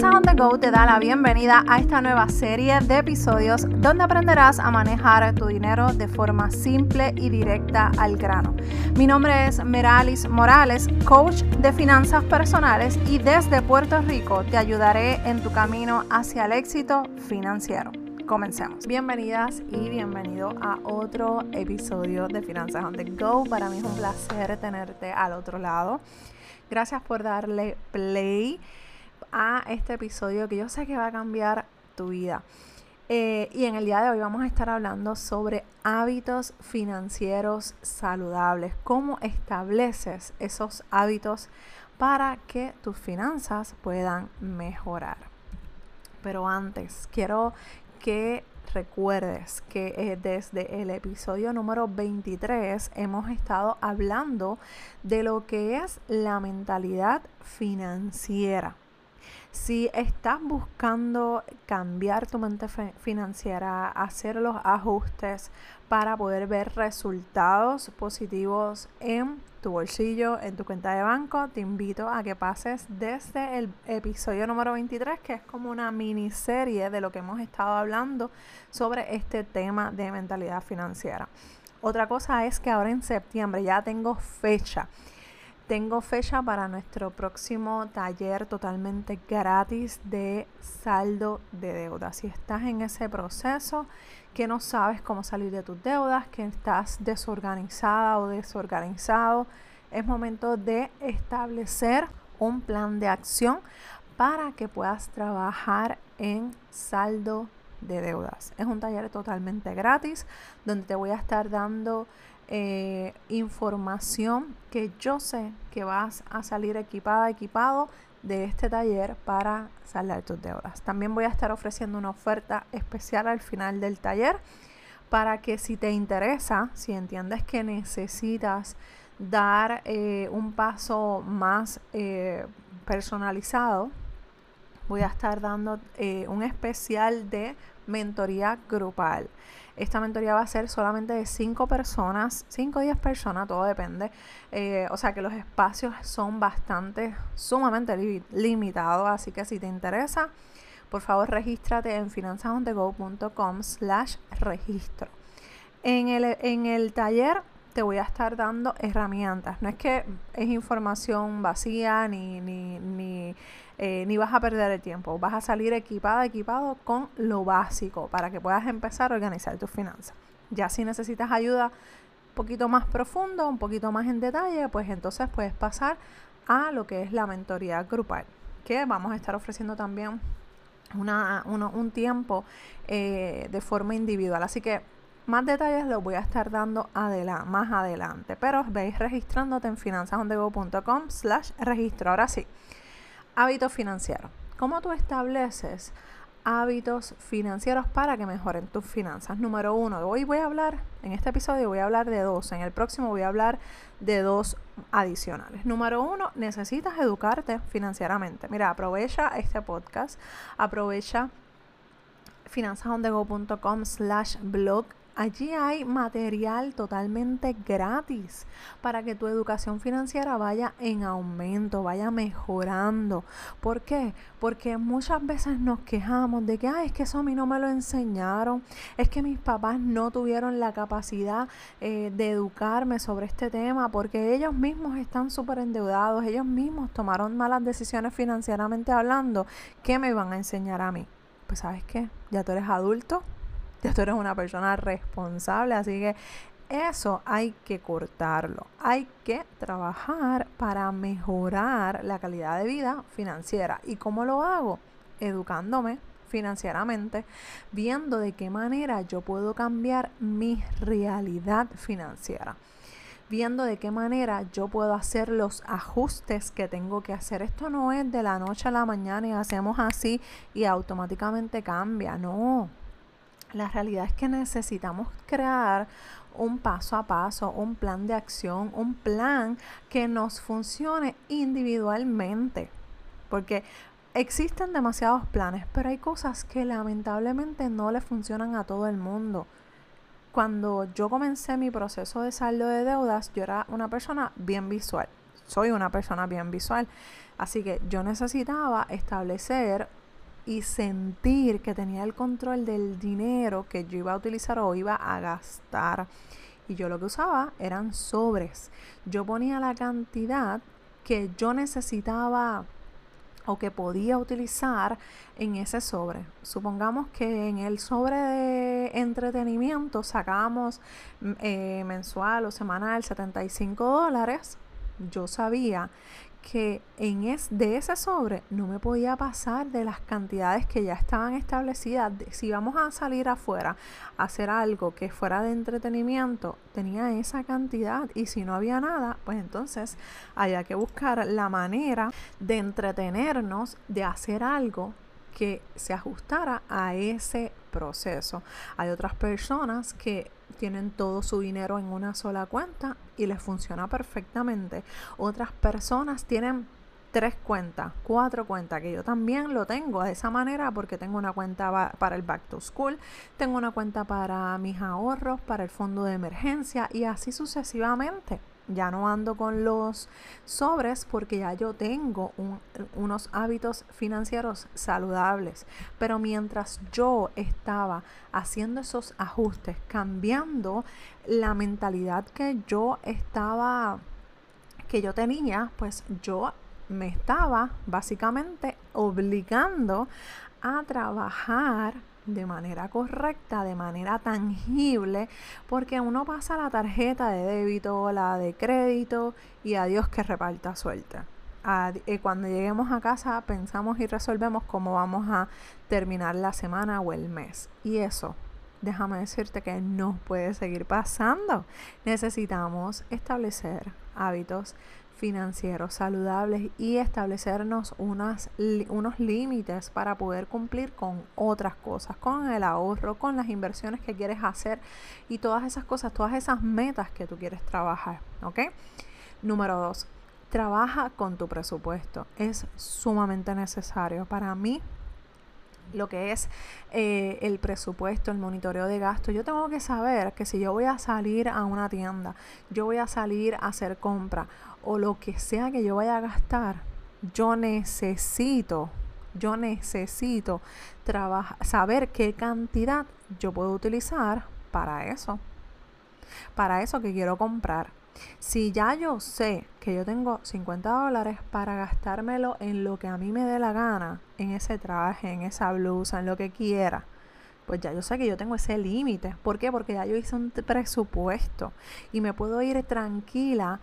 Finanzas on the Go te da la bienvenida a esta nueva serie de episodios donde aprenderás a manejar tu dinero de forma simple y directa al grano. Mi nombre es Meralis Morales, coach de finanzas personales y desde Puerto Rico te ayudaré en tu camino hacia el éxito financiero. Comencemos. Bienvenidas y bienvenido a otro episodio de Finanzas on the Go. Para mí es un placer tenerte al otro lado. Gracias por darle play a este episodio que yo sé que va a cambiar tu vida. Eh, y en el día de hoy vamos a estar hablando sobre hábitos financieros saludables, cómo estableces esos hábitos para que tus finanzas puedan mejorar. Pero antes, quiero que recuerdes que eh, desde el episodio número 23 hemos estado hablando de lo que es la mentalidad financiera. Si estás buscando cambiar tu mente financiera, hacer los ajustes para poder ver resultados positivos en tu bolsillo, en tu cuenta de banco, te invito a que pases desde el episodio número 23, que es como una miniserie de lo que hemos estado hablando sobre este tema de mentalidad financiera. Otra cosa es que ahora en septiembre ya tengo fecha tengo fecha para nuestro próximo taller totalmente gratis de saldo de deuda. Si estás en ese proceso, que no sabes cómo salir de tus deudas, que estás desorganizada o desorganizado, es momento de establecer un plan de acción para que puedas trabajar en saldo de deudas. Es un taller totalmente gratis donde te voy a estar dando eh, información que yo sé que vas a salir equipada, equipado de este taller para saldar tus deudas. También voy a estar ofreciendo una oferta especial al final del taller para que si te interesa, si entiendes que necesitas dar eh, un paso más eh, personalizado, voy a estar dando un especial de mentoría grupal. Esta mentoría va a ser solamente de 5 personas, 5 o 10 personas, todo depende. Eh, o sea que los espacios son bastante, sumamente limitados, así que si te interesa, por favor regístrate en finanzasondego.com slash registro. En el, en el taller te voy a estar dando herramientas. No es que es información vacía ni, ni, ni, eh, ni, vas a perder el tiempo. Vas a salir equipada, equipado con lo básico para que puedas empezar a organizar tus finanzas. Ya si necesitas ayuda un poquito más profundo, un poquito más en detalle, pues entonces puedes pasar a lo que es la mentoría grupal, que vamos a estar ofreciendo también una, un tiempo eh, de forma individual. Así que más detalles los voy a estar dando más adelante, pero veis registrándote en finanzasondego.com slash registro. Ahora sí, hábitos financieros. ¿Cómo tú estableces hábitos financieros para que mejoren tus finanzas? Número uno, hoy voy a hablar, en este episodio voy a hablar de dos, en el próximo voy a hablar de dos adicionales. Número uno, necesitas educarte financieramente. Mira, aprovecha este podcast, aprovecha finanzasondego.com slash blog Allí hay material totalmente gratis para que tu educación financiera vaya en aumento, vaya mejorando. ¿Por qué? Porque muchas veces nos quejamos de que, Ay, es que eso a mí no me lo enseñaron, es que mis papás no tuvieron la capacidad eh, de educarme sobre este tema porque ellos mismos están súper endeudados, ellos mismos tomaron malas decisiones financieramente hablando. ¿Qué me van a enseñar a mí? Pues sabes qué, ya tú eres adulto, ya tú eres una persona responsable, así que eso hay que cortarlo. Hay que trabajar para mejorar la calidad de vida financiera. ¿Y cómo lo hago? Educándome financieramente, viendo de qué manera yo puedo cambiar mi realidad financiera viendo de qué manera yo puedo hacer los ajustes que tengo que hacer. Esto no es de la noche a la mañana y hacemos así y automáticamente cambia, no. La realidad es que necesitamos crear un paso a paso, un plan de acción, un plan que nos funcione individualmente. Porque existen demasiados planes, pero hay cosas que lamentablemente no le funcionan a todo el mundo. Cuando yo comencé mi proceso de saldo de deudas, yo era una persona bien visual soy una persona bien visual. Así que yo necesitaba establecer y sentir que tenía el control del dinero que yo iba a utilizar o iba a gastar. Y yo lo que usaba eran sobres. Yo ponía la cantidad que yo necesitaba o que podía utilizar en ese sobre. Supongamos que en el sobre de entretenimiento sacábamos mm, eh, mensual o semanal 75 dólares. Yo sabía que en es, de ese sobre no me podía pasar de las cantidades que ya estaban establecidas. Si vamos a salir afuera a hacer algo que fuera de entretenimiento, tenía esa cantidad y si no había nada, pues entonces había que buscar la manera de entretenernos, de hacer algo que se ajustara a ese proceso. Hay otras personas que tienen todo su dinero en una sola cuenta y les funciona perfectamente. Otras personas tienen tres cuentas, cuatro cuentas, que yo también lo tengo de esa manera porque tengo una cuenta para el back to school, tengo una cuenta para mis ahorros, para el fondo de emergencia y así sucesivamente. Ya no ando con los sobres porque ya yo tengo unos hábitos financieros saludables. Pero mientras yo estaba haciendo esos ajustes, cambiando la mentalidad que yo estaba, que yo tenía, pues yo me estaba básicamente obligando a trabajar de manera correcta, de manera tangible, porque uno pasa la tarjeta de débito, la de crédito y a Dios que reparta suerte. Eh, cuando lleguemos a casa pensamos y resolvemos cómo vamos a terminar la semana o el mes. Y eso, déjame decirte que no puede seguir pasando. Necesitamos establecer hábitos financieros saludables y establecernos unos límites para poder cumplir con otras cosas, con el ahorro, con las inversiones que quieres hacer y todas esas cosas, todas esas metas que tú quieres trabajar. ¿Ok? Número dos, trabaja con tu presupuesto. Es sumamente necesario. Para mí, lo que es eh, el presupuesto, el monitoreo de gastos. Yo tengo que saber que si yo voy a salir a una tienda, yo voy a salir a hacer compra o lo que sea que yo vaya a gastar, yo necesito, yo necesito saber qué cantidad yo puedo utilizar para eso, para eso que quiero comprar. Si ya yo sé que yo tengo 50 dólares para gastármelo en lo que a mí me dé la gana, en ese traje, en esa blusa, en lo que quiera, pues ya yo sé que yo tengo ese límite. ¿Por qué? Porque ya yo hice un presupuesto y me puedo ir tranquila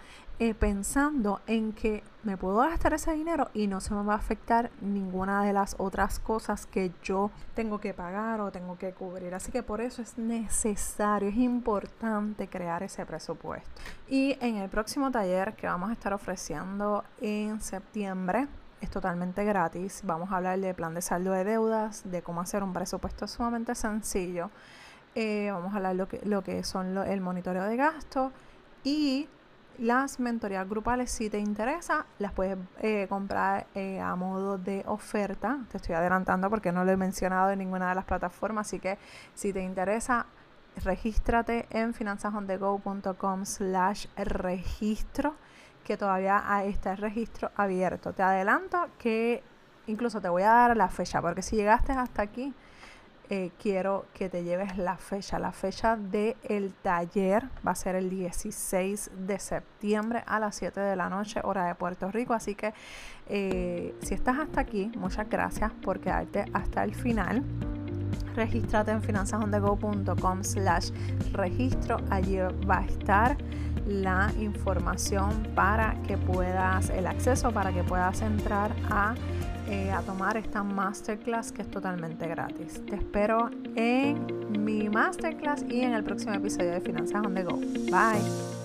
pensando en que me puedo gastar ese dinero y no se me va a afectar ninguna de las otras cosas que yo tengo que pagar o tengo que cubrir. Así que por eso es necesario, es importante crear ese presupuesto. Y en el próximo taller que vamos a estar ofreciendo en septiembre, es totalmente gratis. Vamos a hablar de plan de saldo de deudas, de cómo hacer un presupuesto sumamente sencillo. Eh, vamos a hablar lo que, lo que son el monitoreo de gasto y las mentorías grupales, si te interesa, las puedes eh, comprar eh, a modo de oferta. Te estoy adelantando porque no lo he mencionado en ninguna de las plataformas, así que si te interesa, regístrate en finanzasondego.com slash registro que todavía está el registro abierto. Te adelanto que incluso te voy a dar la fecha, porque si llegaste hasta aquí, eh, quiero que te lleves la fecha. La fecha del taller va a ser el 16 de septiembre a las 7 de la noche, hora de Puerto Rico. Así que eh, si estás hasta aquí, muchas gracias por quedarte hasta el final. Regístrate en finanzasondego.com slash registro. Allí va a estar la información para que puedas, el acceso para que puedas entrar a, eh, a tomar esta masterclass que es totalmente gratis. Te espero en mi masterclass y en el próximo episodio de Finanzas on Go. Bye.